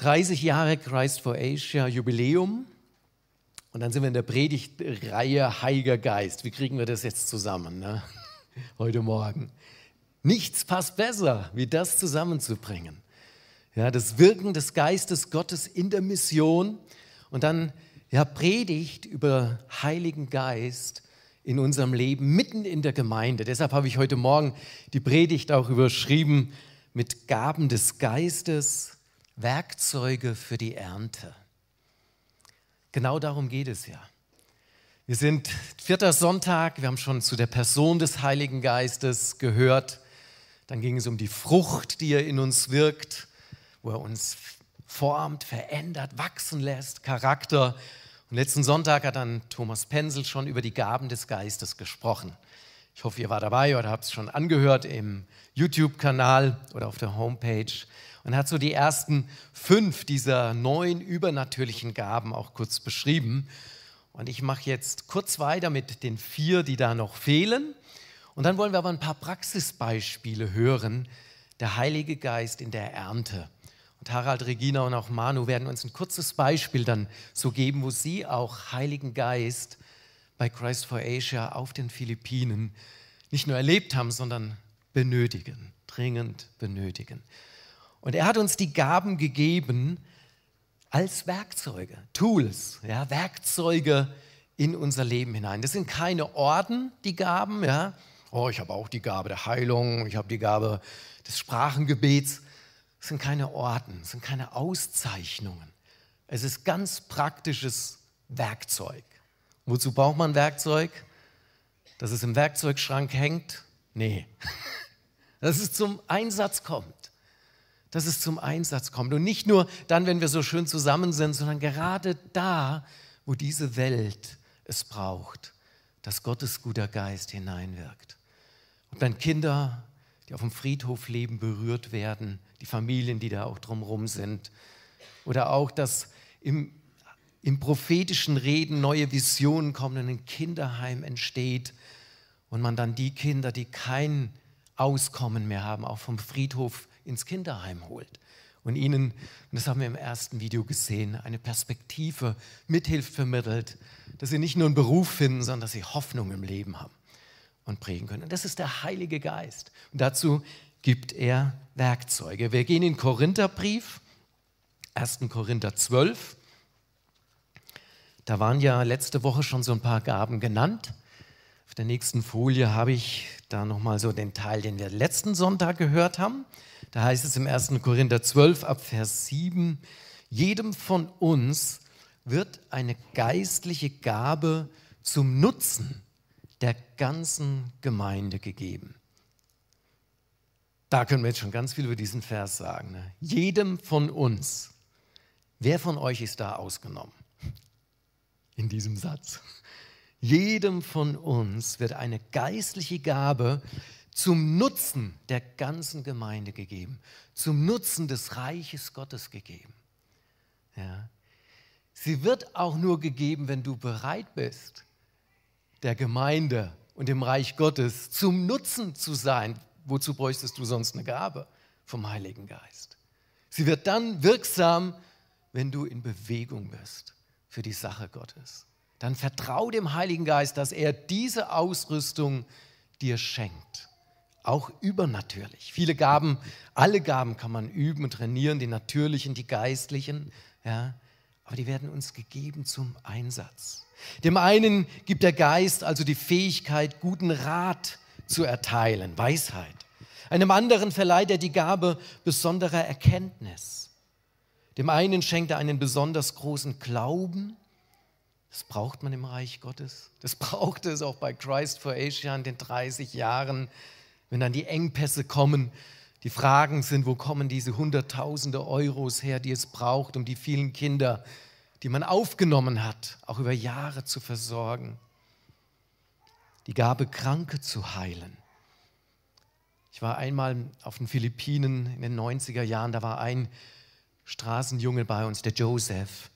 30 Jahre Christ for Asia Jubiläum. Und dann sind wir in der Predigtreihe Heiliger Geist. Wie kriegen wir das jetzt zusammen ne? heute Morgen? Nichts passt besser, wie das zusammenzubringen. Ja, das Wirken des Geistes Gottes in der Mission und dann ja, Predigt über Heiligen Geist in unserem Leben, mitten in der Gemeinde. Deshalb habe ich heute Morgen die Predigt auch überschrieben mit Gaben des Geistes, Werkzeuge für die Ernte. Genau darum geht es ja. Wir sind vierter Sonntag, wir haben schon zu der Person des Heiligen Geistes gehört. Dann ging es um die Frucht, die er in uns wirkt, wo er uns formt, verändert, wachsen lässt, Charakter. Und letzten Sonntag hat dann Thomas Pensel schon über die Gaben des Geistes gesprochen. Ich hoffe, ihr wart dabei oder habt es schon angehört im YouTube-Kanal oder auf der Homepage. Und hat so die ersten fünf dieser neuen übernatürlichen Gaben auch kurz beschrieben. Und ich mache jetzt kurz weiter mit den vier, die da noch fehlen. Und dann wollen wir aber ein paar Praxisbeispiele hören. Der Heilige Geist in der Ernte. Und Harald, Regina und auch Manu werden uns ein kurzes Beispiel dann so geben, wo sie auch Heiligen Geist bei Christ for Asia auf den Philippinen nicht nur erlebt haben, sondern benötigen, dringend benötigen. Und er hat uns die Gaben gegeben als Werkzeuge, Tools, ja, Werkzeuge in unser Leben hinein. Das sind keine Orden, die Gaben, ja. Oh, ich habe auch die Gabe der Heilung, ich habe die Gabe des Sprachengebets. Das sind keine Orden, das sind keine Auszeichnungen. Es ist ganz praktisches Werkzeug. Wozu braucht man Werkzeug? Dass es im Werkzeugschrank hängt? Nee. Dass es zum Einsatz kommt. Dass es zum Einsatz kommt. Und nicht nur dann, wenn wir so schön zusammen sind, sondern gerade da, wo diese Welt es braucht, dass Gottes guter Geist hineinwirkt. Und wenn Kinder, die auf dem Friedhof leben, berührt werden, die Familien, die da auch drumherum sind, oder auch, dass im im prophetischen Reden neue Visionen kommen und ein Kinderheim entsteht und man dann die Kinder, die kein Auskommen mehr haben, auch vom Friedhof ins Kinderheim holt und ihnen, und das haben wir im ersten Video gesehen, eine Perspektive mithilft vermittelt, dass sie nicht nur einen Beruf finden, sondern dass sie Hoffnung im Leben haben und prägen können. Und das ist der Heilige Geist. Und dazu gibt er Werkzeuge. Wir gehen in Korintherbrief, 1. Korinther 12. Da waren ja letzte Woche schon so ein paar Gaben genannt. Auf der nächsten Folie habe ich da nochmal so den Teil, den wir letzten Sonntag gehört haben. Da heißt es im 1. Korinther 12 ab Vers 7, jedem von uns wird eine geistliche Gabe zum Nutzen der ganzen Gemeinde gegeben. Da können wir jetzt schon ganz viel über diesen Vers sagen. Ne? Jedem von uns. Wer von euch ist da ausgenommen? in diesem Satz. Jedem von uns wird eine geistliche Gabe zum Nutzen der ganzen Gemeinde gegeben, zum Nutzen des Reiches Gottes gegeben. Ja. Sie wird auch nur gegeben, wenn du bereit bist, der Gemeinde und dem Reich Gottes zum Nutzen zu sein. Wozu bräuchtest du sonst eine Gabe vom Heiligen Geist? Sie wird dann wirksam, wenn du in Bewegung bist für die Sache Gottes. Dann vertrau dem Heiligen Geist, dass er diese Ausrüstung dir schenkt. Auch übernatürlich. Viele Gaben, alle Gaben kann man üben und trainieren, die natürlichen, die geistlichen, ja, aber die werden uns gegeben zum Einsatz. Dem einen gibt der Geist also die Fähigkeit, guten Rat zu erteilen, Weisheit. Einem anderen verleiht er die Gabe besonderer Erkenntnis. Dem einen schenkt er einen besonders großen Glauben. Das braucht man im Reich Gottes. Das brauchte es auch bei Christ for Asia in den 30 Jahren, wenn dann die Engpässe kommen. Die Fragen sind, wo kommen diese Hunderttausende Euros her, die es braucht, um die vielen Kinder, die man aufgenommen hat, auch über Jahre zu versorgen. Die Gabe, Kranke zu heilen. Ich war einmal auf den Philippinen in den 90er Jahren, da war ein Straßenjunge bei uns, der Joseph.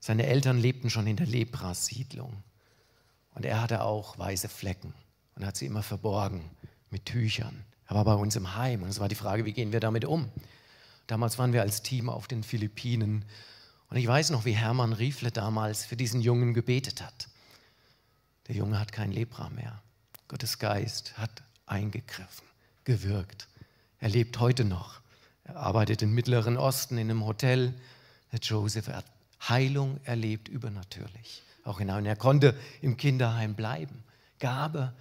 Seine Eltern lebten schon in der Lepra-Siedlung. Und er hatte auch weiße Flecken und hat sie immer verborgen mit Tüchern. Er war bei uns im Heim und es war die Frage, wie gehen wir damit um? Damals waren wir als Team auf den Philippinen. Und ich weiß noch, wie Hermann Riefle damals für diesen Jungen gebetet hat. Der Junge hat kein Lepra mehr. Gottes Geist hat eingegriffen, gewirkt. Er lebt heute noch. Er arbeitet im Mittleren Osten in einem Hotel. Der Joseph hat Heilung erlebt, übernatürlich. Auch hinein. Er konnte im Kinderheim bleiben. Gabe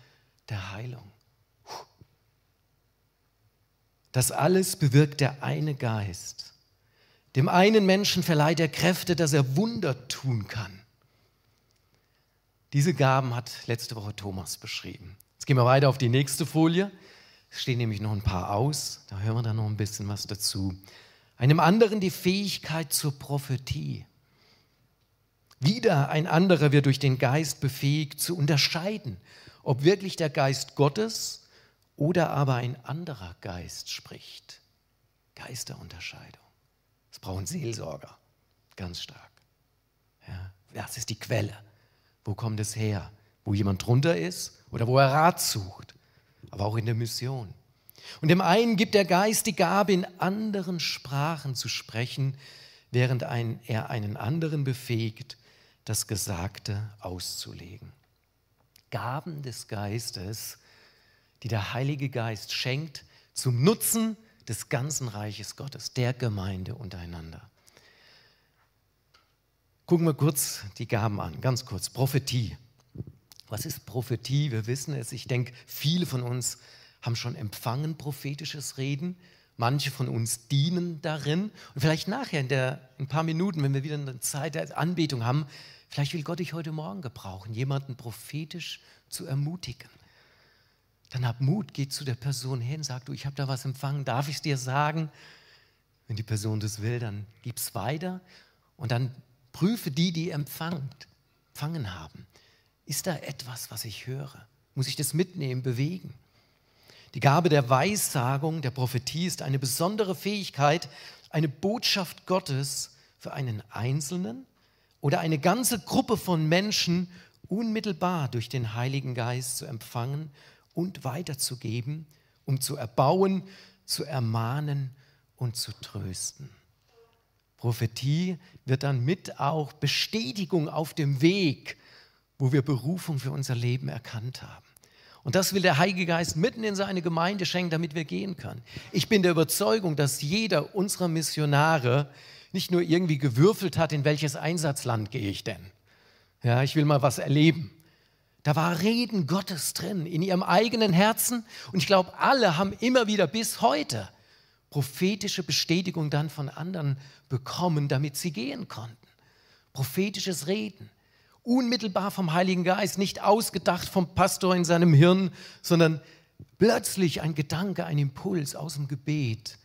der Heilung. Das alles bewirkt der eine Geist. Dem einen Menschen verleiht er Kräfte, dass er Wunder tun kann. Diese Gaben hat letzte Woche Thomas beschrieben. Jetzt gehen wir weiter auf die nächste Folie. Es stehen nämlich noch ein paar aus. Da hören wir dann noch ein bisschen was dazu. Einem anderen die Fähigkeit zur Prophetie. Wieder ein anderer wird durch den Geist befähigt zu unterscheiden, ob wirklich der Geist Gottes oder aber ein anderer Geist spricht. Geisterunterscheidung. Es brauchen Seelsorger, ganz stark. Ja, das ist die Quelle. Wo kommt es her? Wo jemand drunter ist oder wo er Rat sucht, aber auch in der Mission. Und dem einen gibt der Geist die Gabe, in anderen Sprachen zu sprechen, während ein, er einen anderen befähigt, das Gesagte auszulegen. Gaben des Geistes, die der Heilige Geist schenkt, zum Nutzen des ganzen Reiches Gottes, der Gemeinde untereinander. Gucken wir kurz die Gaben an, ganz kurz. Prophetie. Was ist Prophetie? Wir wissen es. Ich denke, viele von uns haben schon empfangen prophetisches Reden. Manche von uns dienen darin. Und vielleicht nachher in, der, in ein paar Minuten, wenn wir wieder eine Zeit der Anbetung haben, Vielleicht will Gott dich heute Morgen gebrauchen, jemanden prophetisch zu ermutigen. Dann hab Mut, geh zu der Person hin, sag du, ich habe da was empfangen, darf ich es dir sagen? Wenn die Person das will, dann gib es weiter und dann prüfe die, die empfangt, empfangen haben. Ist da etwas, was ich höre? Muss ich das mitnehmen, bewegen? Die Gabe der Weissagung, der Prophetie ist eine besondere Fähigkeit, eine Botschaft Gottes für einen Einzelnen oder eine ganze Gruppe von Menschen unmittelbar durch den Heiligen Geist zu empfangen und weiterzugeben, um zu erbauen, zu ermahnen und zu trösten. Prophetie wird dann mit auch Bestätigung auf dem Weg, wo wir Berufung für unser Leben erkannt haben. Und das will der Heilige Geist mitten in seine Gemeinde schenken, damit wir gehen können. Ich bin der Überzeugung, dass jeder unserer Missionare nicht nur irgendwie gewürfelt hat, in welches Einsatzland gehe ich denn. Ja, ich will mal was erleben. Da war Reden Gottes drin, in ihrem eigenen Herzen. Und ich glaube, alle haben immer wieder bis heute prophetische Bestätigung dann von anderen bekommen, damit sie gehen konnten. Prophetisches Reden. Unmittelbar vom Heiligen Geist, nicht ausgedacht vom Pastor in seinem Hirn, sondern plötzlich ein Gedanke, ein Impuls aus dem Gebet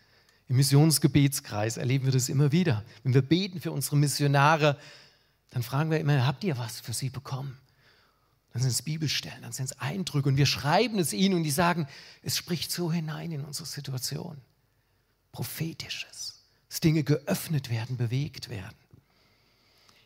im Missionsgebetskreis erleben wir das immer wieder. Wenn wir beten für unsere Missionare, dann fragen wir immer, habt ihr was für sie bekommen? Dann sind es Bibelstellen, dann sind es Eindrücke und wir schreiben es ihnen und die sagen, es spricht so hinein in unsere Situation. Prophetisches, dass Dinge geöffnet werden, bewegt werden.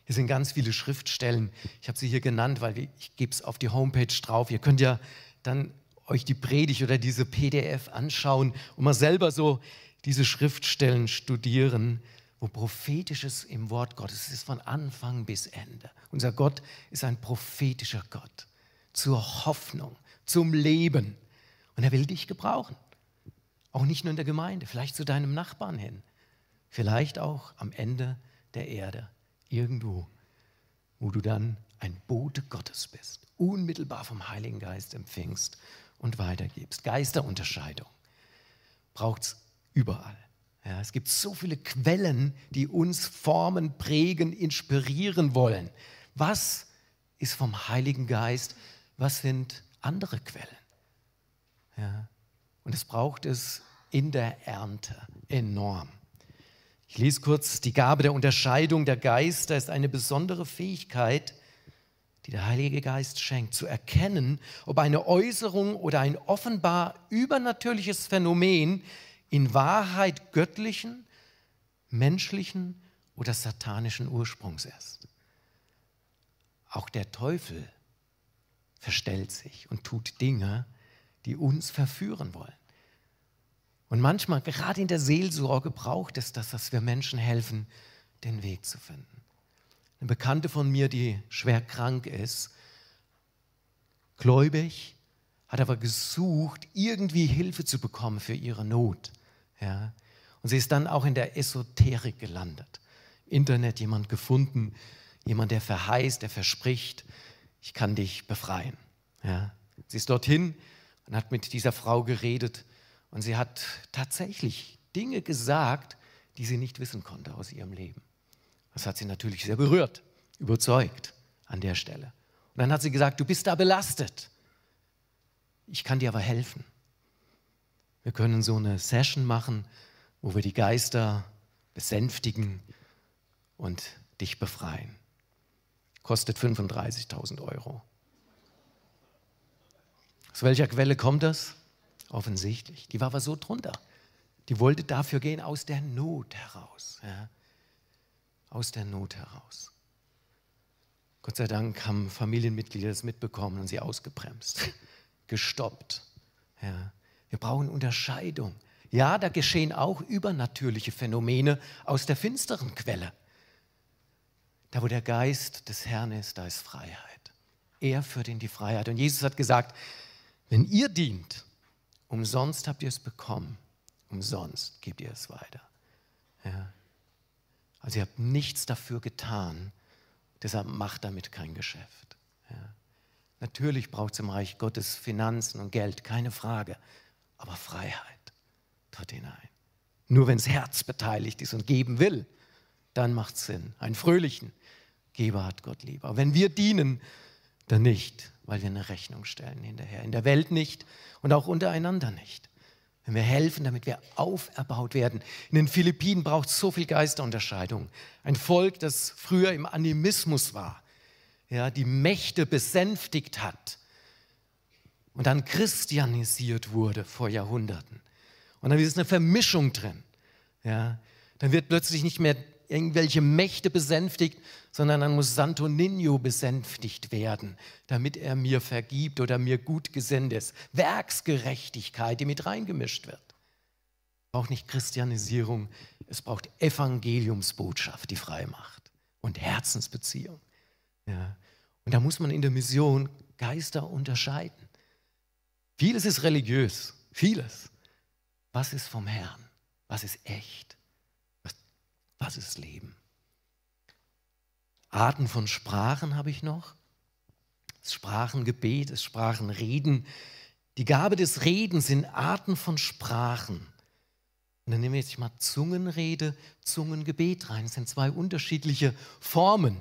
Hier sind ganz viele Schriftstellen. Ich habe sie hier genannt, weil ich gebe es auf die Homepage drauf. Ihr könnt ja dann euch die Predigt oder diese PDF anschauen und mal selber so diese Schriftstellen studieren, wo prophetisches im Wort Gottes ist von Anfang bis Ende. Unser Gott ist ein prophetischer Gott zur Hoffnung, zum Leben. Und er will dich gebrauchen. Auch nicht nur in der Gemeinde, vielleicht zu deinem Nachbarn hin. Vielleicht auch am Ende der Erde, irgendwo, wo du dann ein Bote Gottes bist, unmittelbar vom Heiligen Geist empfängst und weitergibst. Geisterunterscheidung braucht es Überall. Ja, es gibt so viele Quellen, die uns formen, prägen, inspirieren wollen. Was ist vom Heiligen Geist? Was sind andere Quellen? Ja, und es braucht es in der Ernte enorm. Ich lese kurz, die Gabe der Unterscheidung der Geister ist eine besondere Fähigkeit, die der Heilige Geist schenkt, zu erkennen, ob eine Äußerung oder ein offenbar übernatürliches Phänomen in Wahrheit göttlichen, menschlichen oder satanischen Ursprungs ist. Auch der Teufel verstellt sich und tut Dinge, die uns verführen wollen. Und manchmal, gerade in der Seelsorge, braucht es das, dass wir Menschen helfen, den Weg zu finden. Eine Bekannte von mir, die schwer krank ist, gläubig, hat aber gesucht, irgendwie Hilfe zu bekommen für ihre Not. Ja. Und sie ist dann auch in der Esoterik gelandet. Internet jemand gefunden, jemand, der verheißt, der verspricht, ich kann dich befreien. Ja. Sie ist dorthin und hat mit dieser Frau geredet und sie hat tatsächlich Dinge gesagt, die sie nicht wissen konnte aus ihrem Leben. Das hat sie natürlich sehr berührt, überzeugt an der Stelle. Und dann hat sie gesagt, du bist da belastet. Ich kann dir aber helfen. Wir können so eine Session machen, wo wir die Geister besänftigen und dich befreien. Kostet 35.000 Euro. Aus welcher Quelle kommt das? Offensichtlich. Die war aber so drunter. Die wollte dafür gehen aus der Not heraus. Ja. Aus der Not heraus. Gott sei Dank haben Familienmitglieder das mitbekommen und sie ausgebremst, gestoppt. Ja. Wir brauchen Unterscheidung. Ja, da geschehen auch übernatürliche Phänomene aus der finsteren Quelle. Da, wo der Geist des Herrn ist, da ist Freiheit. Er führt in die Freiheit. Und Jesus hat gesagt, wenn ihr dient, umsonst habt ihr es bekommen, umsonst gebt ihr es weiter. Ja. Also ihr habt nichts dafür getan, deshalb macht damit kein Geschäft. Ja. Natürlich braucht es im Reich Gottes Finanzen und Geld, keine Frage, aber Freiheit dort hinein. Nur wenn das Herz beteiligt ist und geben will, dann macht es Sinn. Einen fröhlichen Geber hat Gott lieber. Wenn wir dienen, dann nicht, weil wir eine Rechnung stellen hinterher. In der Welt nicht und auch untereinander nicht. Wenn wir helfen, damit wir auferbaut werden. In den Philippinen braucht es so viel Geisterunterscheidung. Ein Volk, das früher im Animismus war, ja, die Mächte besänftigt hat und dann christianisiert wurde vor Jahrhunderten. Und dann ist eine Vermischung drin. Ja, dann wird plötzlich nicht mehr irgendwelche Mächte besänftigt, sondern dann muss Santo Nino besänftigt werden, damit er mir vergibt oder mir gut gesinnt ist. Werksgerechtigkeit, die mit reingemischt wird. Es braucht nicht Christianisierung, es braucht Evangeliumsbotschaft, die frei macht und Herzensbeziehung. Ja. Und da muss man in der Mission Geister unterscheiden. Vieles ist religiös, vieles. Was ist vom Herrn? Was ist echt? Was, was ist Leben? Arten von Sprachen habe ich noch. Das Sprachengebet, das Sprachenreden. Die Gabe des Redens sind Arten von Sprachen. Und dann nehmen wir jetzt mal Zungenrede, Zungengebet rein. Das sind zwei unterschiedliche Formen.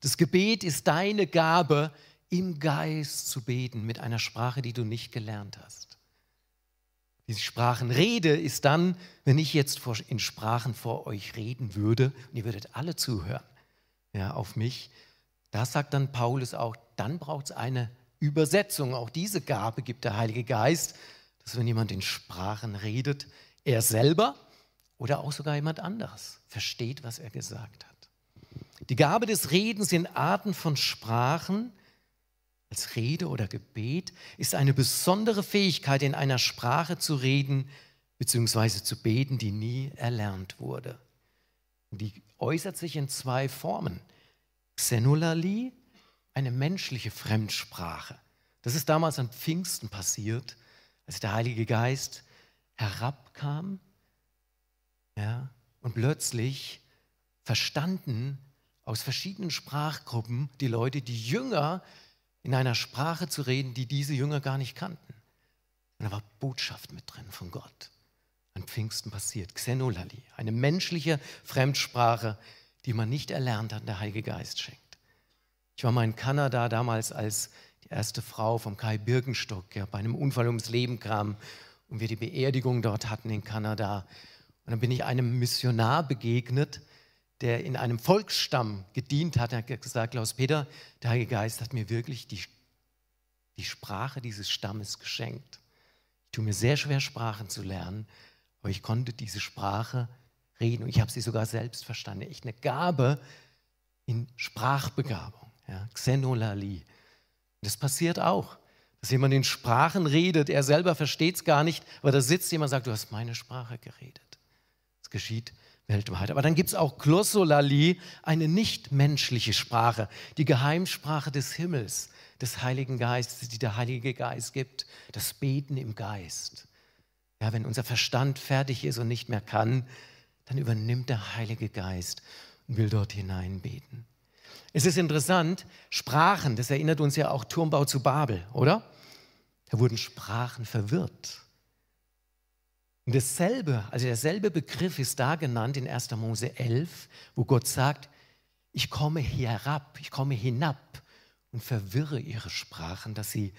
Das Gebet ist deine Gabe, im Geist zu beten mit einer Sprache, die du nicht gelernt hast. Die Sprachenrede ist dann, wenn ich jetzt in Sprachen vor euch reden würde und ihr würdet alle zuhören ja, auf mich. Da sagt dann Paulus auch, dann braucht es eine Übersetzung. Auch diese Gabe gibt der Heilige Geist, dass wenn jemand in Sprachen redet, er selber oder auch sogar jemand anderes versteht, was er gesagt hat. Die Gabe des Redens in Arten von Sprachen als Rede oder Gebet ist eine besondere Fähigkeit, in einer Sprache zu reden bzw. zu beten, die nie erlernt wurde. Die äußert sich in zwei Formen. Xenolali, eine menschliche Fremdsprache. Das ist damals an Pfingsten passiert, als der Heilige Geist herabkam ja, und plötzlich verstanden aus verschiedenen Sprachgruppen die Leute, die Jünger in einer Sprache zu reden, die diese Jünger gar nicht kannten. Und da war Botschaft mit drin von Gott an Pfingsten passiert. Xenolali, eine menschliche Fremdsprache, die man nicht erlernt hat, der Heilige Geist schenkt. Ich war mal in Kanada damals, als die erste Frau vom Kai Birkenstock ja, bei einem Unfall ums Leben kam und wir die Beerdigung dort hatten in Kanada. Und dann bin ich einem Missionar begegnet, der in einem Volksstamm gedient hat. Hat gesagt, Klaus Peter, der Heilige Geist hat mir wirklich die, die Sprache dieses Stammes geschenkt. Ich tue mir sehr schwer, Sprachen zu lernen, aber ich konnte diese Sprache reden und ich habe sie sogar selbst verstanden. Echt eine Gabe in Sprachbegabung, ja, Xenolali. Das passiert auch, Dass jemand in Sprachen redet, er selber versteht es gar nicht, aber da sitzt jemand und sagt, du hast meine Sprache geredet. Das geschieht weltweit. Aber dann gibt es auch Glossolali, eine nichtmenschliche Sprache, die Geheimsprache des Himmels, des Heiligen Geistes, die der Heilige Geist gibt, das Beten im Geist. Ja, wenn unser Verstand fertig ist und nicht mehr kann, dann übernimmt der Heilige Geist und will dort hinein beten. Es ist interessant, Sprachen, das erinnert uns ja auch Turmbau zu Babel, oder? Da wurden Sprachen verwirrt. Und dasselbe, also derselbe Begriff ist da genannt in 1. Mose 11, wo Gott sagt, ich komme herab, ich komme hinab und verwirre ihre Sprachen, dass sie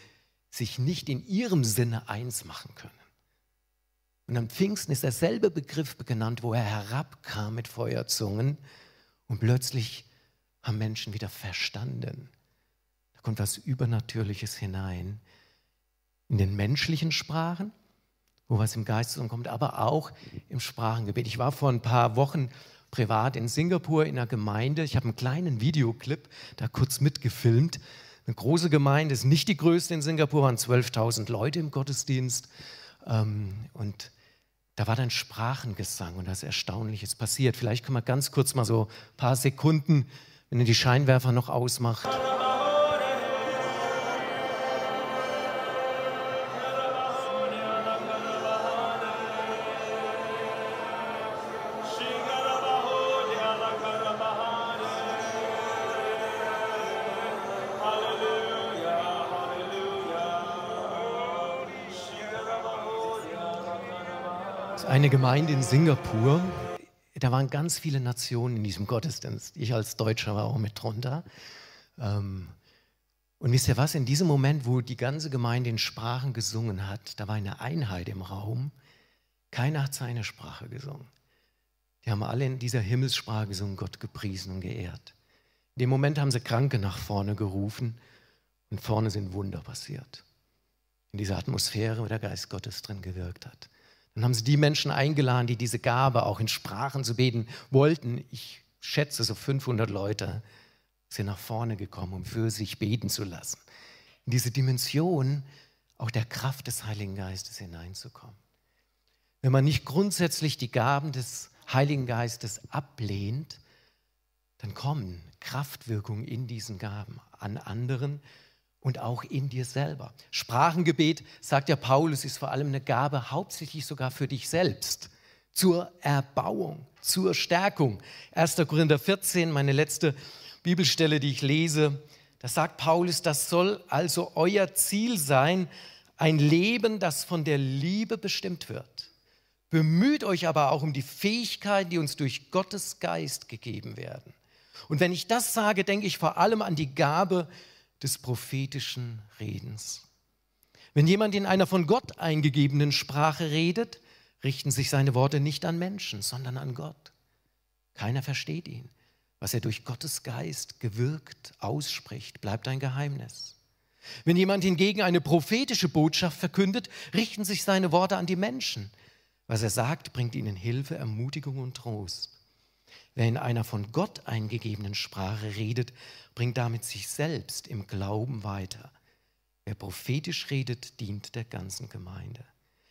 sich nicht in ihrem Sinne eins machen können. Und am Pfingsten ist derselbe Begriff genannt, wo er herabkam mit Feuerzungen und plötzlich haben Menschen wieder verstanden. Da kommt was Übernatürliches hinein. In den menschlichen Sprachen, wo was im Geist kommt, aber auch im Sprachengebet. Ich war vor ein paar Wochen privat in Singapur in einer Gemeinde. Ich habe einen kleinen Videoclip da kurz mitgefilmt. Eine große Gemeinde ist nicht die größte in Singapur, waren 12.000 Leute im Gottesdienst. Ähm, und da war dann Sprachengesang und da ist Erstaunliches passiert. Vielleicht können wir ganz kurz mal so ein paar Sekunden, wenn ihr die Scheinwerfer noch ausmacht. Eine Gemeinde in Singapur. Da waren ganz viele Nationen in diesem Gottesdienst. Ich als Deutscher war auch mit drunter. Ähm, und wisst ihr was? In diesem Moment, wo die ganze Gemeinde in Sprachen gesungen hat, da war eine Einheit im Raum. Keiner hat seine Sprache gesungen. Die haben alle in dieser Himmelssprache gesungen, Gott gepriesen und geehrt. In dem Moment haben sie Kranke nach vorne gerufen und vorne sind Wunder passiert. In dieser Atmosphäre, wo der Geist Gottes drin gewirkt hat. Dann haben sie die Menschen eingeladen, die diese Gabe auch in Sprachen zu beten wollten. Ich schätze so 500 Leute sind nach vorne gekommen, um für sich beten zu lassen. In diese Dimension auch der Kraft des Heiligen Geistes hineinzukommen. Wenn man nicht grundsätzlich die Gaben des Heiligen Geistes ablehnt, dann kommen Kraftwirkungen in diesen Gaben an anderen und auch in dir selber. Sprachengebet, sagt ja Paulus, ist vor allem eine Gabe, hauptsächlich sogar für dich selbst, zur Erbauung, zur Stärkung. 1. Korinther 14, meine letzte Bibelstelle, die ich lese, da sagt Paulus, das soll also euer Ziel sein, ein Leben, das von der Liebe bestimmt wird. Bemüht euch aber auch um die Fähigkeiten, die uns durch Gottes Geist gegeben werden. Und wenn ich das sage, denke ich vor allem an die Gabe, des prophetischen Redens. Wenn jemand in einer von Gott eingegebenen Sprache redet, richten sich seine Worte nicht an Menschen, sondern an Gott. Keiner versteht ihn. Was er durch Gottes Geist gewirkt ausspricht, bleibt ein Geheimnis. Wenn jemand hingegen eine prophetische Botschaft verkündet, richten sich seine Worte an die Menschen. Was er sagt, bringt ihnen Hilfe, Ermutigung und Trost. Wer in einer von Gott eingegebenen Sprache redet, bringt damit sich selbst im Glauben weiter. Wer prophetisch redet, dient der ganzen Gemeinde.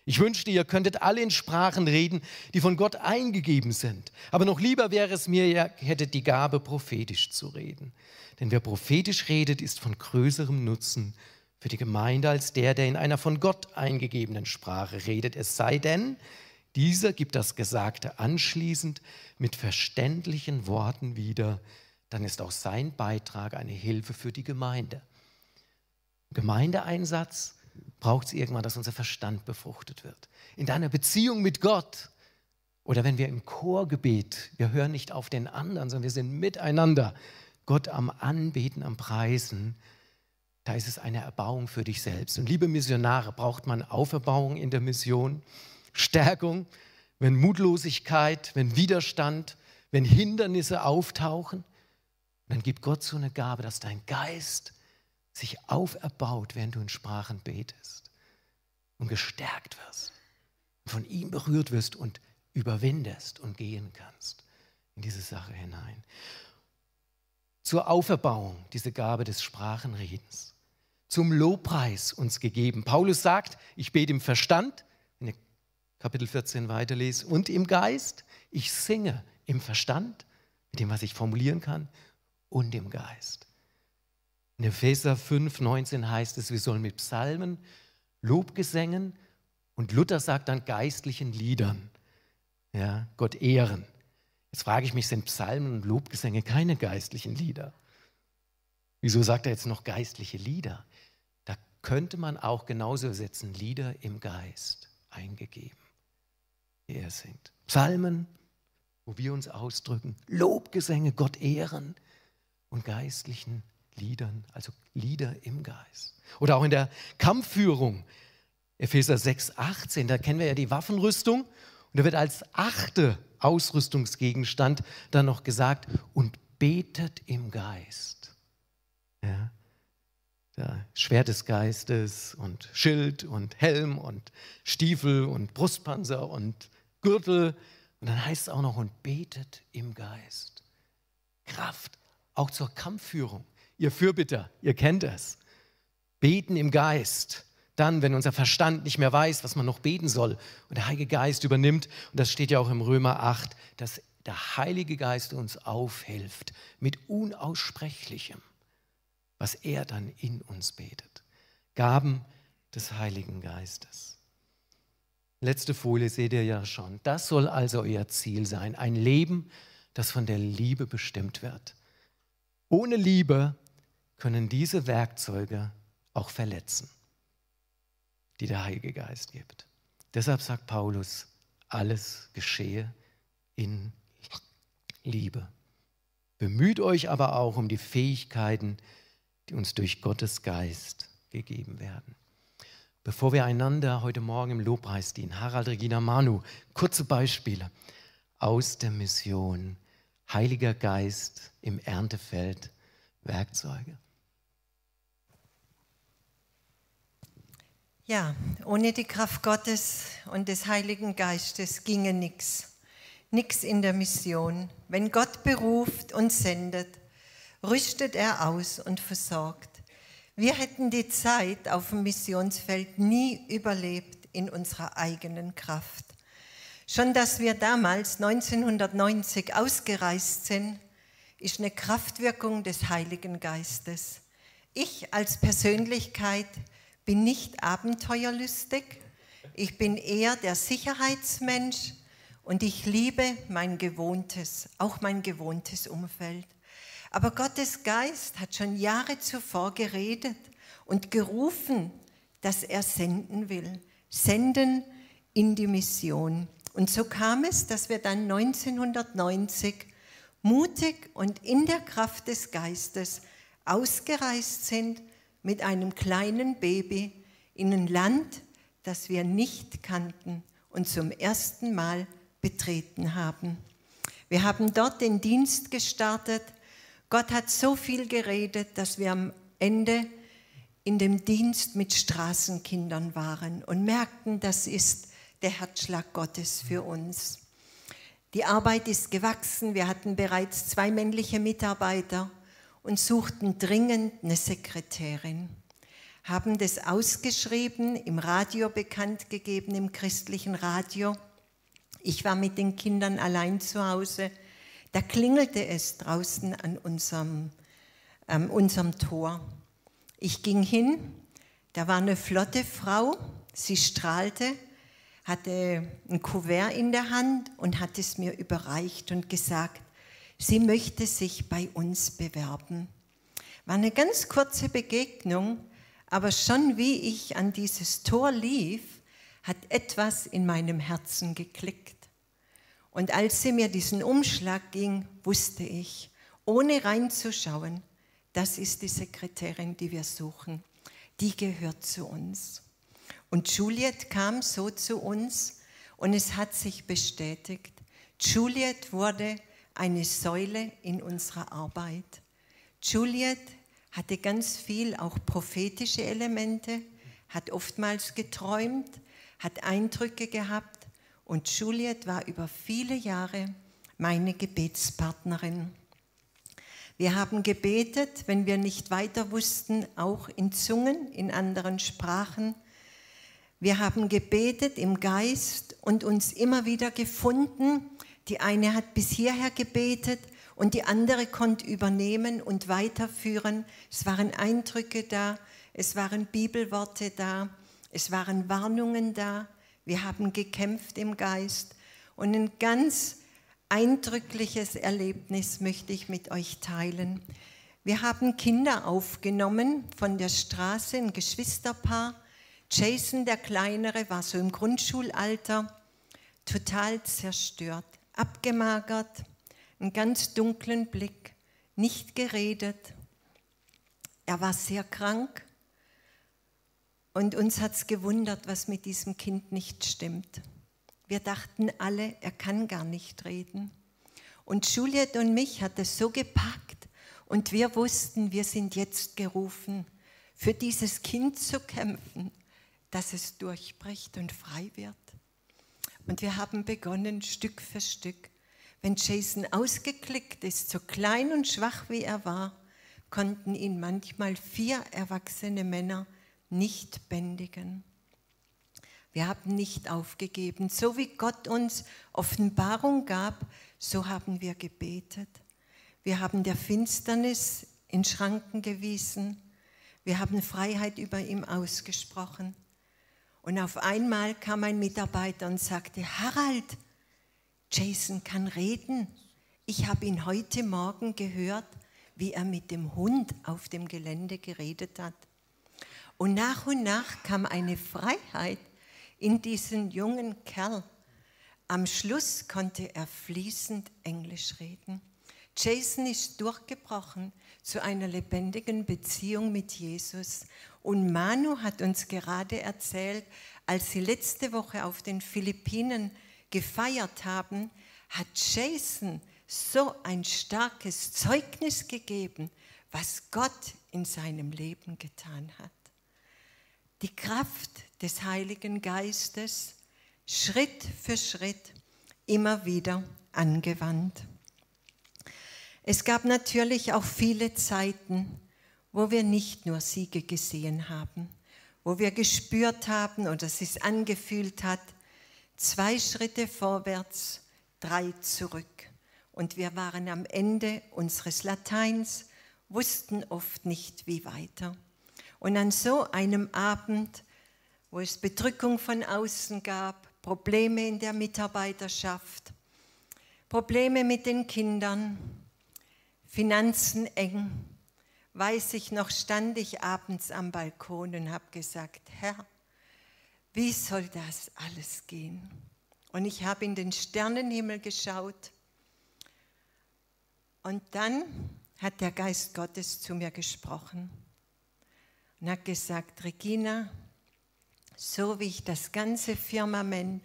Ich wünschte, ihr könntet alle in Sprachen reden, die von Gott eingegeben sind. Aber noch lieber wäre es mir, ihr hättet die Gabe, prophetisch zu reden. Denn wer prophetisch redet, ist von größerem Nutzen für die Gemeinde als der, der in einer von Gott eingegebenen Sprache redet. Es sei denn, dieser gibt das Gesagte anschließend mit verständlichen Worten wieder, dann ist auch sein Beitrag eine Hilfe für die Gemeinde. Gemeindeeinsatz braucht es irgendwann, dass unser Verstand befruchtet wird. In deiner Beziehung mit Gott oder wenn wir im Chorgebet, wir hören nicht auf den anderen, sondern wir sind miteinander, Gott am Anbeten, am Preisen, da ist es eine Erbauung für dich selbst. Und liebe Missionare, braucht man Auferbauung in der Mission? Stärkung, wenn Mutlosigkeit, wenn Widerstand, wenn Hindernisse auftauchen. Dann gibt Gott so eine Gabe, dass dein Geist sich auferbaut, während du in Sprachen betest und gestärkt wirst, von ihm berührt wirst und überwindest und gehen kannst in diese Sache hinein. Zur Auferbauung, diese Gabe des Sprachenredens. zum Lobpreis uns gegeben. Paulus sagt, ich bete im Verstand, Kapitel 14 weiterlest, und im Geist. Ich singe im Verstand, mit dem, was ich formulieren kann, und im Geist. In Epheser 5, 19 heißt es, wir sollen mit Psalmen, Lobgesängen und Luther sagt dann geistlichen Liedern ja, Gott ehren. Jetzt frage ich mich, sind Psalmen und Lobgesänge keine geistlichen Lieder? Wieso sagt er jetzt noch geistliche Lieder? Da könnte man auch genauso setzen, Lieder im Geist eingegeben, die er singt. Psalmen, wo wir uns ausdrücken, Lobgesänge, Gott ehren und geistlichen Liedern, also Lieder im Geist. Oder auch in der Kampfführung, Epheser 6, 18, da kennen wir ja die Waffenrüstung und da wird als achte Ausrüstungsgegenstand dann noch gesagt, und betet im Geist. Ja. Ja, Schwert des Geistes und Schild und Helm und Stiefel und Brustpanzer und Gürtel. Und dann heißt es auch noch, und betet im Geist. Kraft, auch zur Kampfführung. Ihr Fürbitter, ihr kennt es. Beten im Geist. Dann, wenn unser Verstand nicht mehr weiß, was man noch beten soll und der Heilige Geist übernimmt, und das steht ja auch im Römer 8, dass der Heilige Geist uns aufhilft mit Unaussprechlichem, was er dann in uns betet. Gaben des Heiligen Geistes. Letzte Folie seht ihr ja schon. Das soll also euer Ziel sein. Ein Leben, das von der Liebe bestimmt wird. Ohne Liebe können diese Werkzeuge auch verletzen die der Heilige Geist gibt. Deshalb sagt Paulus, alles geschehe in Liebe. Bemüht euch aber auch um die Fähigkeiten, die uns durch Gottes Geist gegeben werden. Bevor wir einander heute Morgen im Lobpreis dienen, Harald, Regina, Manu, kurze Beispiele aus der Mission. Heiliger Geist im Erntefeld, Werkzeuge. Ja, ohne die Kraft Gottes und des Heiligen Geistes ginge nichts. Nichts in der Mission. Wenn Gott beruft und sendet, rüstet er aus und versorgt. Wir hätten die Zeit auf dem Missionsfeld nie überlebt in unserer eigenen Kraft. Schon dass wir damals 1990 ausgereist sind, ist eine Kraftwirkung des Heiligen Geistes. Ich als Persönlichkeit bin nicht abenteuerlüstig, ich bin eher der Sicherheitsmensch und ich liebe mein gewohntes, auch mein gewohntes Umfeld. Aber Gottes Geist hat schon Jahre zuvor geredet und gerufen, dass er senden will. Senden in die Mission. Und so kam es, dass wir dann 1990 mutig und in der Kraft des Geistes ausgereist sind mit einem kleinen Baby in ein Land, das wir nicht kannten und zum ersten Mal betreten haben. Wir haben dort den Dienst gestartet. Gott hat so viel geredet, dass wir am Ende in dem Dienst mit Straßenkindern waren und merkten, das ist der Herzschlag Gottes für uns. Die Arbeit ist gewachsen. Wir hatten bereits zwei männliche Mitarbeiter und suchten dringend eine Sekretärin, haben das ausgeschrieben, im Radio bekannt gegeben, im christlichen Radio. Ich war mit den Kindern allein zu Hause. Da klingelte es draußen an unserem, an unserem Tor. Ich ging hin, da war eine flotte Frau, sie strahlte, hatte ein Kuvert in der Hand und hat es mir überreicht und gesagt, sie möchte sich bei uns bewerben. War eine ganz kurze Begegnung, aber schon wie ich an dieses Tor lief, hat etwas in meinem Herzen geklickt. Und als sie mir diesen Umschlag ging, wusste ich, ohne reinzuschauen, das ist die Sekretärin, die wir suchen. Die gehört zu uns. Und Juliet kam so zu uns und es hat sich bestätigt. Juliet wurde eine Säule in unserer Arbeit. Juliet hatte ganz viel auch prophetische Elemente, hat oftmals geträumt, hat Eindrücke gehabt und Juliet war über viele Jahre meine Gebetspartnerin. Wir haben gebetet, wenn wir nicht weiter wussten, auch in Zungen, in anderen Sprachen. Wir haben gebetet im Geist und uns immer wieder gefunden. Die eine hat bis hierher gebetet und die andere konnte übernehmen und weiterführen. Es waren Eindrücke da, es waren Bibelworte da, es waren Warnungen da. Wir haben gekämpft im Geist und ein ganz eindrückliches Erlebnis möchte ich mit euch teilen. Wir haben Kinder aufgenommen von der Straße, ein Geschwisterpaar. Jason, der Kleinere, war so im Grundschulalter, total zerstört, abgemagert, einen ganz dunklen Blick, nicht geredet. Er war sehr krank und uns hat es gewundert, was mit diesem Kind nicht stimmt. Wir dachten alle, er kann gar nicht reden. Und Juliet und mich hat es so gepackt und wir wussten, wir sind jetzt gerufen, für dieses Kind zu kämpfen, dass es durchbricht und frei wird. Und wir haben begonnen, Stück für Stück. Wenn Jason ausgeklickt ist, so klein und schwach wie er war, konnten ihn manchmal vier erwachsene Männer nicht bändigen. Wir haben nicht aufgegeben. So wie Gott uns Offenbarung gab, so haben wir gebetet. Wir haben der Finsternis in Schranken gewiesen. Wir haben Freiheit über ihm ausgesprochen. Und auf einmal kam ein Mitarbeiter und sagte, Harald, Jason kann reden. Ich habe ihn heute Morgen gehört, wie er mit dem Hund auf dem Gelände geredet hat. Und nach und nach kam eine Freiheit in diesen jungen Kerl. Am Schluss konnte er fließend Englisch reden. Jason ist durchgebrochen zu einer lebendigen Beziehung mit Jesus. Und Manu hat uns gerade erzählt, als sie letzte Woche auf den Philippinen gefeiert haben, hat Jason so ein starkes Zeugnis gegeben, was Gott in seinem Leben getan hat. Die Kraft des Heiligen Geistes Schritt für Schritt immer wieder angewandt. Es gab natürlich auch viele Zeiten, wo wir nicht nur Siege gesehen haben, wo wir gespürt haben oder es sich angefühlt hat, zwei Schritte vorwärts, drei zurück. Und wir waren am Ende unseres Lateins, wussten oft nicht, wie weiter. Und an so einem Abend wo es Bedrückung von außen gab, Probleme in der Mitarbeiterschaft, Probleme mit den Kindern, Finanzen eng. Weiß ich noch, stand ich abends am Balkon und habe gesagt, Herr, wie soll das alles gehen? Und ich habe in den Sternenhimmel geschaut und dann hat der Geist Gottes zu mir gesprochen und hat gesagt, Regina, so wie ich das ganze Firmament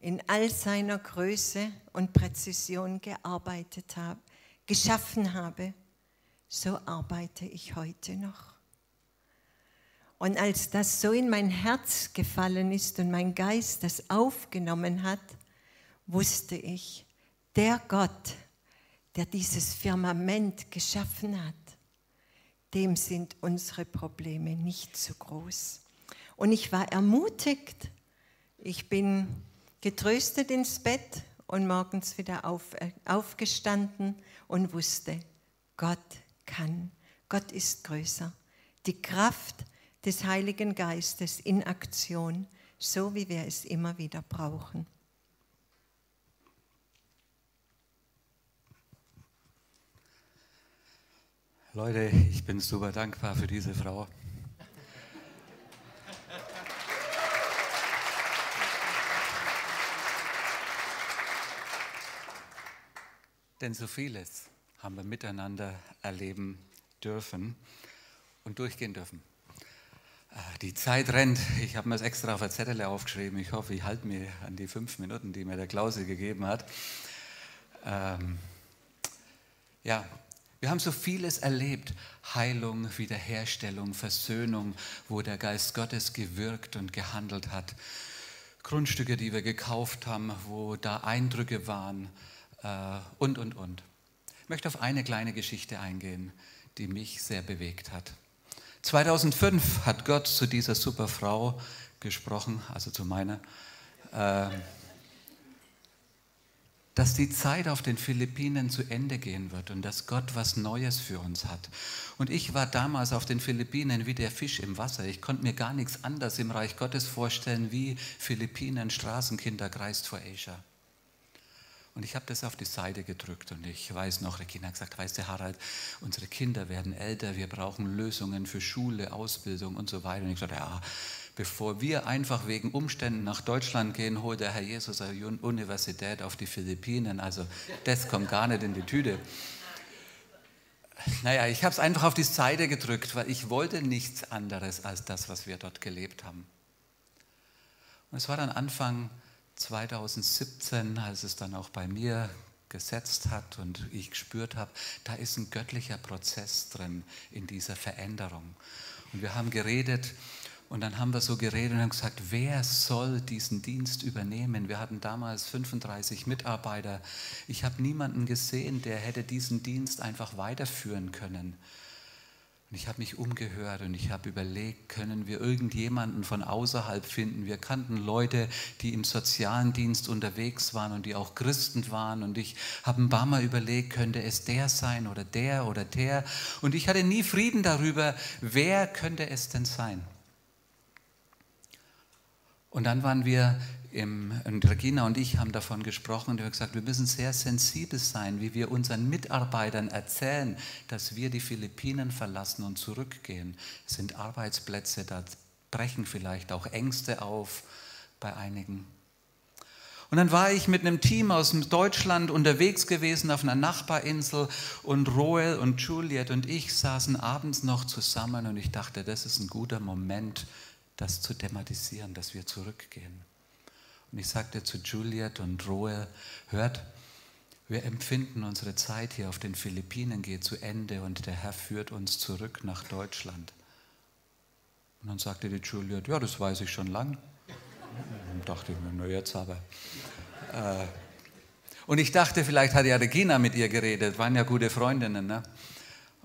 in all seiner Größe und Präzision gearbeitet habe, geschaffen habe, so arbeite ich heute noch. Und als das so in mein Herz gefallen ist und mein Geist das aufgenommen hat, wusste ich, der Gott, der dieses Firmament geschaffen hat, dem sind unsere Probleme nicht zu groß. Und ich war ermutigt. Ich bin getröstet ins Bett und morgens wieder auf, äh, aufgestanden und wusste, Gott kann, Gott ist größer. Die Kraft des Heiligen Geistes in Aktion, so wie wir es immer wieder brauchen. Leute, ich bin super dankbar für diese Frau. Denn so vieles haben wir miteinander erleben dürfen und durchgehen dürfen. Äh, die Zeit rennt. Ich habe mir das extra auf der Zettel aufgeschrieben. Ich hoffe, ich halte mir an die fünf Minuten, die mir der Klause gegeben hat. Ähm, ja, wir haben so vieles erlebt. Heilung, Wiederherstellung, Versöhnung, wo der Geist Gottes gewirkt und gehandelt hat. Grundstücke, die wir gekauft haben, wo da Eindrücke waren äh, und, und, und. Ich möchte auf eine kleine Geschichte eingehen, die mich sehr bewegt hat. 2005 hat Gott zu dieser super Frau gesprochen, also zu meiner, äh, dass die Zeit auf den Philippinen zu Ende gehen wird und dass Gott was Neues für uns hat. Und ich war damals auf den Philippinen wie der Fisch im Wasser. Ich konnte mir gar nichts anderes im Reich Gottes vorstellen wie Philippinen, Straßenkinderkreis for Asia. Und ich habe das auf die Seite gedrückt und ich weiß noch, Regina hat gesagt, weißt du Harald, unsere Kinder werden älter, wir brauchen Lösungen für Schule, Ausbildung und so weiter. Und ich sagte, ja, Bevor wir einfach wegen Umständen nach Deutschland gehen, holt der Herr Jesus eine Universität auf die Philippinen. Also das kommt gar nicht in die Tüte. Naja, ich habe es einfach auf die Seite gedrückt, weil ich wollte nichts anderes als das, was wir dort gelebt haben. Und es war dann Anfang 2017, als es dann auch bei mir gesetzt hat und ich gespürt habe, da ist ein göttlicher Prozess drin in dieser Veränderung. Und wir haben geredet und dann haben wir so geredet und haben gesagt, wer soll diesen Dienst übernehmen? Wir hatten damals 35 Mitarbeiter. Ich habe niemanden gesehen, der hätte diesen Dienst einfach weiterführen können. Und ich habe mich umgehört und ich habe überlegt, können wir irgendjemanden von außerhalb finden? Wir kannten Leute, die im sozialen Dienst unterwegs waren und die auch Christen waren. Und ich habe ein paar Mal überlegt, könnte es der sein oder der oder der? Und ich hatte nie Frieden darüber, wer könnte es denn sein? Und dann waren wir, im, und Regina und ich haben davon gesprochen und wir haben gesagt, wir müssen sehr sensibel sein, wie wir unseren Mitarbeitern erzählen, dass wir die Philippinen verlassen und zurückgehen. Es sind Arbeitsplätze, da brechen vielleicht auch Ängste auf bei einigen. Und dann war ich mit einem Team aus Deutschland unterwegs gewesen auf einer Nachbarinsel und Roel und Juliet und ich saßen abends noch zusammen und ich dachte, das ist ein guter Moment, das zu thematisieren, dass wir zurückgehen. Und ich sagte zu Juliet und Roel, hört, wir empfinden, unsere Zeit hier auf den Philippinen geht zu Ende und der Herr führt uns zurück nach Deutschland. Und dann sagte die Juliet, ja, das weiß ich schon lang. Und dachte ich mir, na jetzt aber. Äh, und ich dachte, vielleicht hat ja Regina mit ihr geredet, waren ja gute Freundinnen. Ne?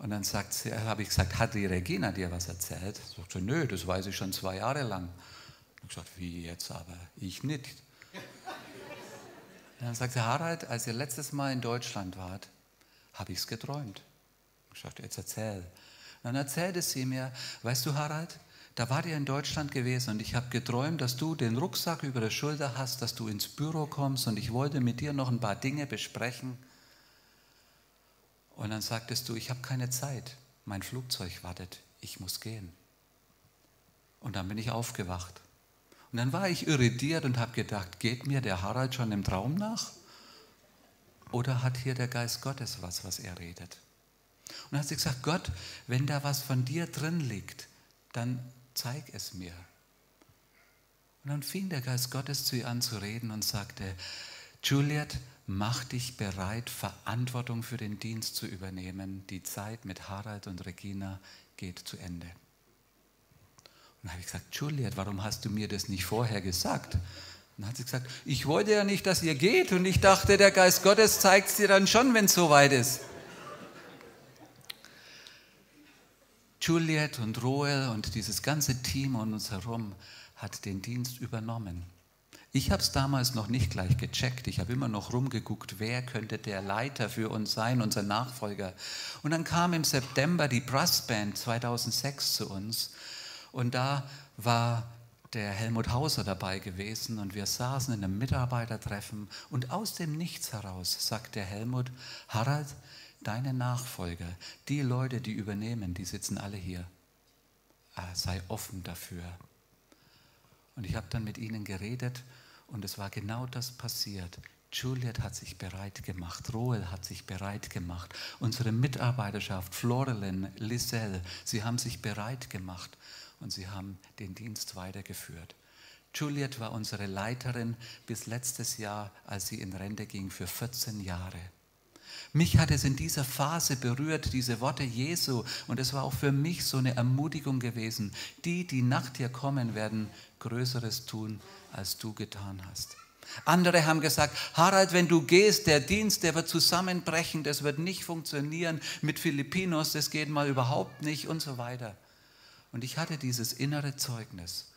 Und dann habe ich gesagt, hat die Regina dir was erzählt? Sagt sie, nö, das weiß ich schon zwei Jahre lang. Ich gesagt, wie jetzt aber? Ich nicht. Und dann sagt sie, Harald, als ihr letztes Mal in Deutschland wart, habe ich es geträumt. Ich sagte, jetzt erzähl. Und dann erzählte sie mir, weißt du, Harald, da wart ihr in Deutschland gewesen und ich habe geträumt, dass du den Rucksack über der Schulter hast, dass du ins Büro kommst und ich wollte mit dir noch ein paar Dinge besprechen. Und dann sagtest du, ich habe keine Zeit, mein Flugzeug wartet, ich muss gehen. Und dann bin ich aufgewacht. Und dann war ich irritiert und habe gedacht, geht mir der Harald schon im Traum nach? Oder hat hier der Geist Gottes was, was er redet? Und dann hat sie gesagt, Gott, wenn da was von dir drin liegt, dann zeig es mir. Und dann fing der Geist Gottes zu ihr an zu reden und sagte, Juliet, mach dich bereit, Verantwortung für den Dienst zu übernehmen. Die Zeit mit Harald und Regina geht zu Ende. Und dann habe ich gesagt, Juliet, warum hast du mir das nicht vorher gesagt? Und dann hat sie gesagt, ich wollte ja nicht, dass ihr geht und ich dachte, der Geist Gottes zeigt es dir dann schon, wenn es soweit ist. Juliet und Roel und dieses ganze Team um uns herum hat den Dienst übernommen. Ich habe es damals noch nicht gleich gecheckt. Ich habe immer noch rumgeguckt, wer könnte der Leiter für uns sein, unser Nachfolger. Und dann kam im September die Brassband 2006 zu uns und da war der Helmut Hauser dabei gewesen und wir saßen in einem Mitarbeitertreffen und aus dem Nichts heraus sagt der Helmut, Harald, deine Nachfolger, die Leute, die übernehmen, die sitzen alle hier. Ah, sei offen dafür. Und ich habe dann mit ihnen geredet und es war genau das passiert. Juliet hat sich bereit gemacht, Roel hat sich bereit gemacht, unsere Mitarbeiterschaft, Florelin, Liselle, sie haben sich bereit gemacht und sie haben den Dienst weitergeführt. Juliet war unsere Leiterin bis letztes Jahr, als sie in Rente ging, für 14 Jahre. Mich hat es in dieser Phase berührt, diese Worte Jesu. Und es war auch für mich so eine Ermutigung gewesen. Die, die nach dir kommen, werden Größeres tun, als du getan hast. Andere haben gesagt, Harald, wenn du gehst, der Dienst, der wird zusammenbrechen, das wird nicht funktionieren mit Filipinos, das geht mal überhaupt nicht und so weiter. Und ich hatte dieses innere Zeugnis.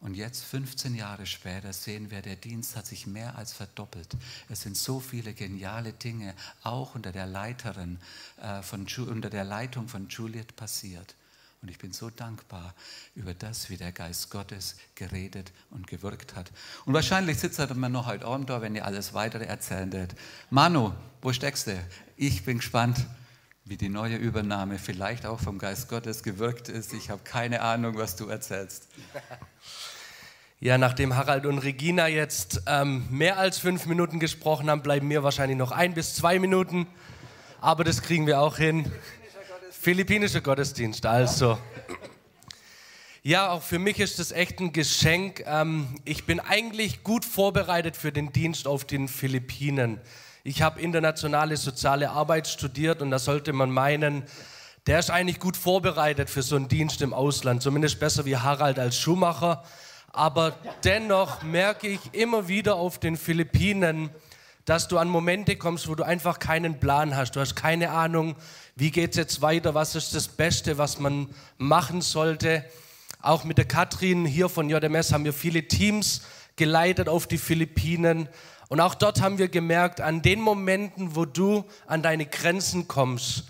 Und jetzt, 15 Jahre später, sehen wir, der Dienst hat sich mehr als verdoppelt. Es sind so viele geniale Dinge, auch unter der Leiterin, äh, von, unter der Leitung von Juliet passiert. Und ich bin so dankbar über das, wie der Geist Gottes geredet und gewirkt hat. Und wahrscheinlich sitzt er noch heute Abend da, wenn ihr alles weitere erzählen werdet. Manu, wo steckst du? Ich bin gespannt, wie die neue Übernahme vielleicht auch vom Geist Gottes gewirkt ist. Ich habe keine Ahnung, was du erzählst. Ja, nachdem Harald und Regina jetzt ähm, mehr als fünf Minuten gesprochen haben, bleiben mir wahrscheinlich noch ein bis zwei Minuten. Aber das kriegen wir auch hin. Philippinischer Gottesdienst, also. Ja, auch für mich ist das echt ein Geschenk. Ähm, ich bin eigentlich gut vorbereitet für den Dienst auf den Philippinen. Ich habe internationale soziale Arbeit studiert und da sollte man meinen, der ist eigentlich gut vorbereitet für so einen Dienst im Ausland, zumindest besser wie Harald als Schuhmacher. Aber dennoch merke ich immer wieder auf den Philippinen, dass du an Momente kommst, wo du einfach keinen Plan hast. Du hast keine Ahnung, wie geht es jetzt weiter, was ist das Beste, was man machen sollte. Auch mit der Katrin hier von JMS haben wir viele Teams geleitet auf die Philippinen. Und auch dort haben wir gemerkt, an den Momenten, wo du an deine Grenzen kommst,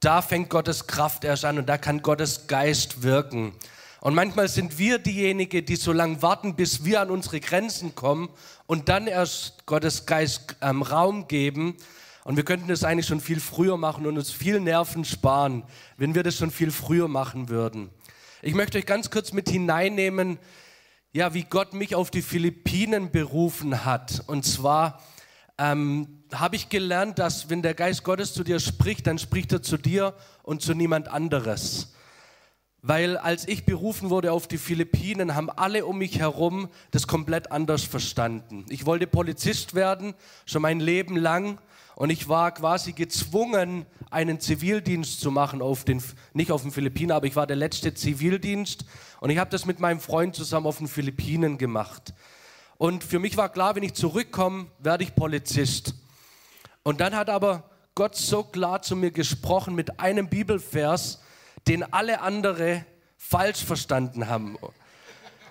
da fängt Gottes Kraft erst an und da kann Gottes Geist wirken. Und manchmal sind wir diejenigen, die so lange warten, bis wir an unsere Grenzen kommen und dann erst Gottes Geist ähm, Raum geben. Und wir könnten das eigentlich schon viel früher machen und uns viel Nerven sparen, wenn wir das schon viel früher machen würden. Ich möchte euch ganz kurz mit hineinnehmen, ja, wie Gott mich auf die Philippinen berufen hat. Und zwar ähm, habe ich gelernt, dass wenn der Geist Gottes zu dir spricht, dann spricht er zu dir und zu niemand anderes. Weil als ich berufen wurde auf die Philippinen, haben alle um mich herum das komplett anders verstanden. Ich wollte Polizist werden, schon mein Leben lang. Und ich war quasi gezwungen, einen Zivildienst zu machen, auf den, nicht auf den Philippinen, aber ich war der letzte Zivildienst. Und ich habe das mit meinem Freund zusammen auf den Philippinen gemacht. Und für mich war klar, wenn ich zurückkomme, werde ich Polizist. Und dann hat aber Gott so klar zu mir gesprochen mit einem Bibelvers, den alle andere falsch verstanden haben.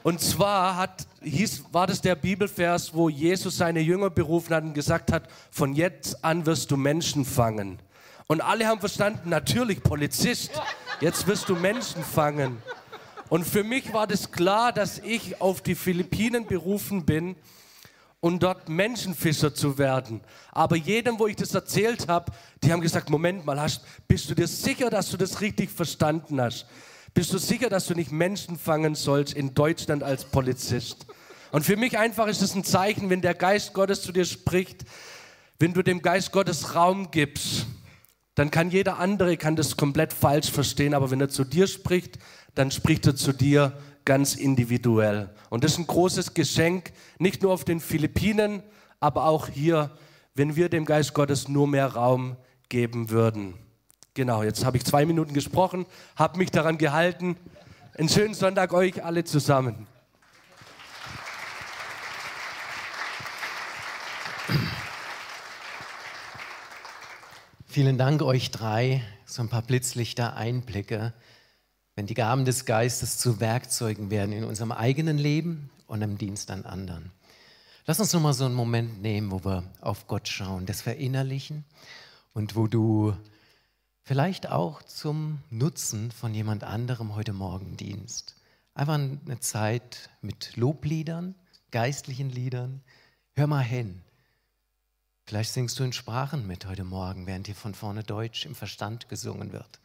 Und zwar hat, hieß, war das der Bibelvers, wo Jesus seine Jünger berufen hat und gesagt hat, von jetzt an wirst du Menschen fangen. Und alle haben verstanden, natürlich Polizist, jetzt wirst du Menschen fangen. Und für mich war das klar, dass ich auf die Philippinen berufen bin, und dort Menschenfischer zu werden. Aber jedem, wo ich das erzählt habe, die haben gesagt, Moment mal, hast, bist du dir sicher, dass du das richtig verstanden hast? Bist du sicher, dass du nicht Menschen fangen sollst in Deutschland als Polizist? Und für mich einfach ist es ein Zeichen, wenn der Geist Gottes zu dir spricht, wenn du dem Geist Gottes Raum gibst, dann kann jeder andere kann das komplett falsch verstehen, aber wenn er zu dir spricht, dann spricht er zu dir ganz individuell. Und das ist ein großes Geschenk, nicht nur auf den Philippinen, aber auch hier, wenn wir dem Geist Gottes nur mehr Raum geben würden. Genau, jetzt habe ich zwei Minuten gesprochen, habe mich daran gehalten. Einen schönen Sonntag euch alle zusammen. Vielen Dank euch drei, so ein paar Blitzlichter Einblicke wenn die Gaben des Geistes zu Werkzeugen werden in unserem eigenen Leben und im Dienst an anderen. Lass uns noch mal so einen Moment nehmen, wo wir auf Gott schauen, das verinnerlichen und wo du vielleicht auch zum Nutzen von jemand anderem heute Morgen dienst. Einfach eine Zeit mit Lobliedern, geistlichen Liedern. Hör mal hin. Vielleicht singst du in Sprachen mit heute Morgen, während hier von vorne Deutsch im Verstand gesungen wird.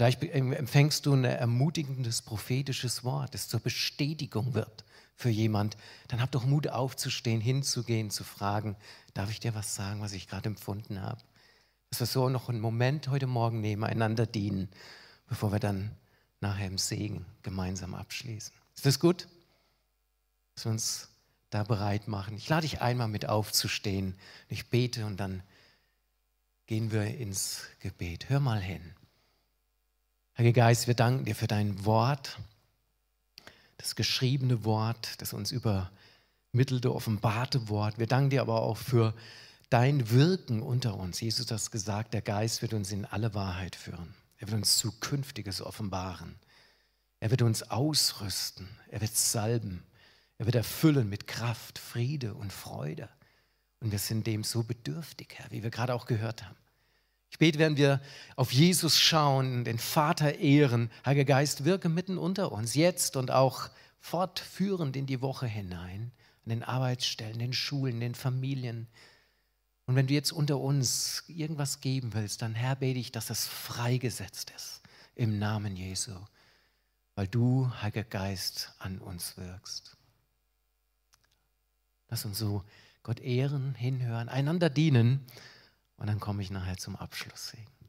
Vielleicht empfängst du ein ermutigendes prophetisches Wort, das zur Bestätigung wird für jemand. Dann hab doch Mut aufzustehen, hinzugehen, zu fragen, darf ich dir was sagen, was ich gerade empfunden habe? Dass wir so noch einen Moment heute Morgen nehmen, einander dienen, bevor wir dann nachher im Segen gemeinsam abschließen. Ist das gut? Dass wir uns da bereit machen. Ich lade dich einmal mit aufzustehen. Ich bete und dann gehen wir ins Gebet. Hör mal hin. Heiliger Geist, wir danken dir für dein Wort, das geschriebene Wort, das uns über mittelte, offenbarte Wort. Wir danken dir aber auch für dein Wirken unter uns. Jesus hat gesagt, der Geist wird uns in alle Wahrheit führen. Er wird uns Zukünftiges offenbaren. Er wird uns ausrüsten. Er wird salben. Er wird erfüllen mit Kraft, Friede und Freude. Und wir sind dem so bedürftig, Herr, wie wir gerade auch gehört haben. Bete, werden wir auf Jesus schauen, den Vater ehren. Heiliger Geist, wirke mitten unter uns, jetzt und auch fortführend in die Woche hinein, in den Arbeitsstellen, in den Schulen, in den Familien. Und wenn du jetzt unter uns irgendwas geben willst, dann Herr, bete ich, dass es freigesetzt ist im Namen Jesu, weil du, Heiliger Geist, an uns wirkst. Lass uns so Gott ehren, hinhören, einander dienen. Und dann komme ich nachher zum Abschlusssegen.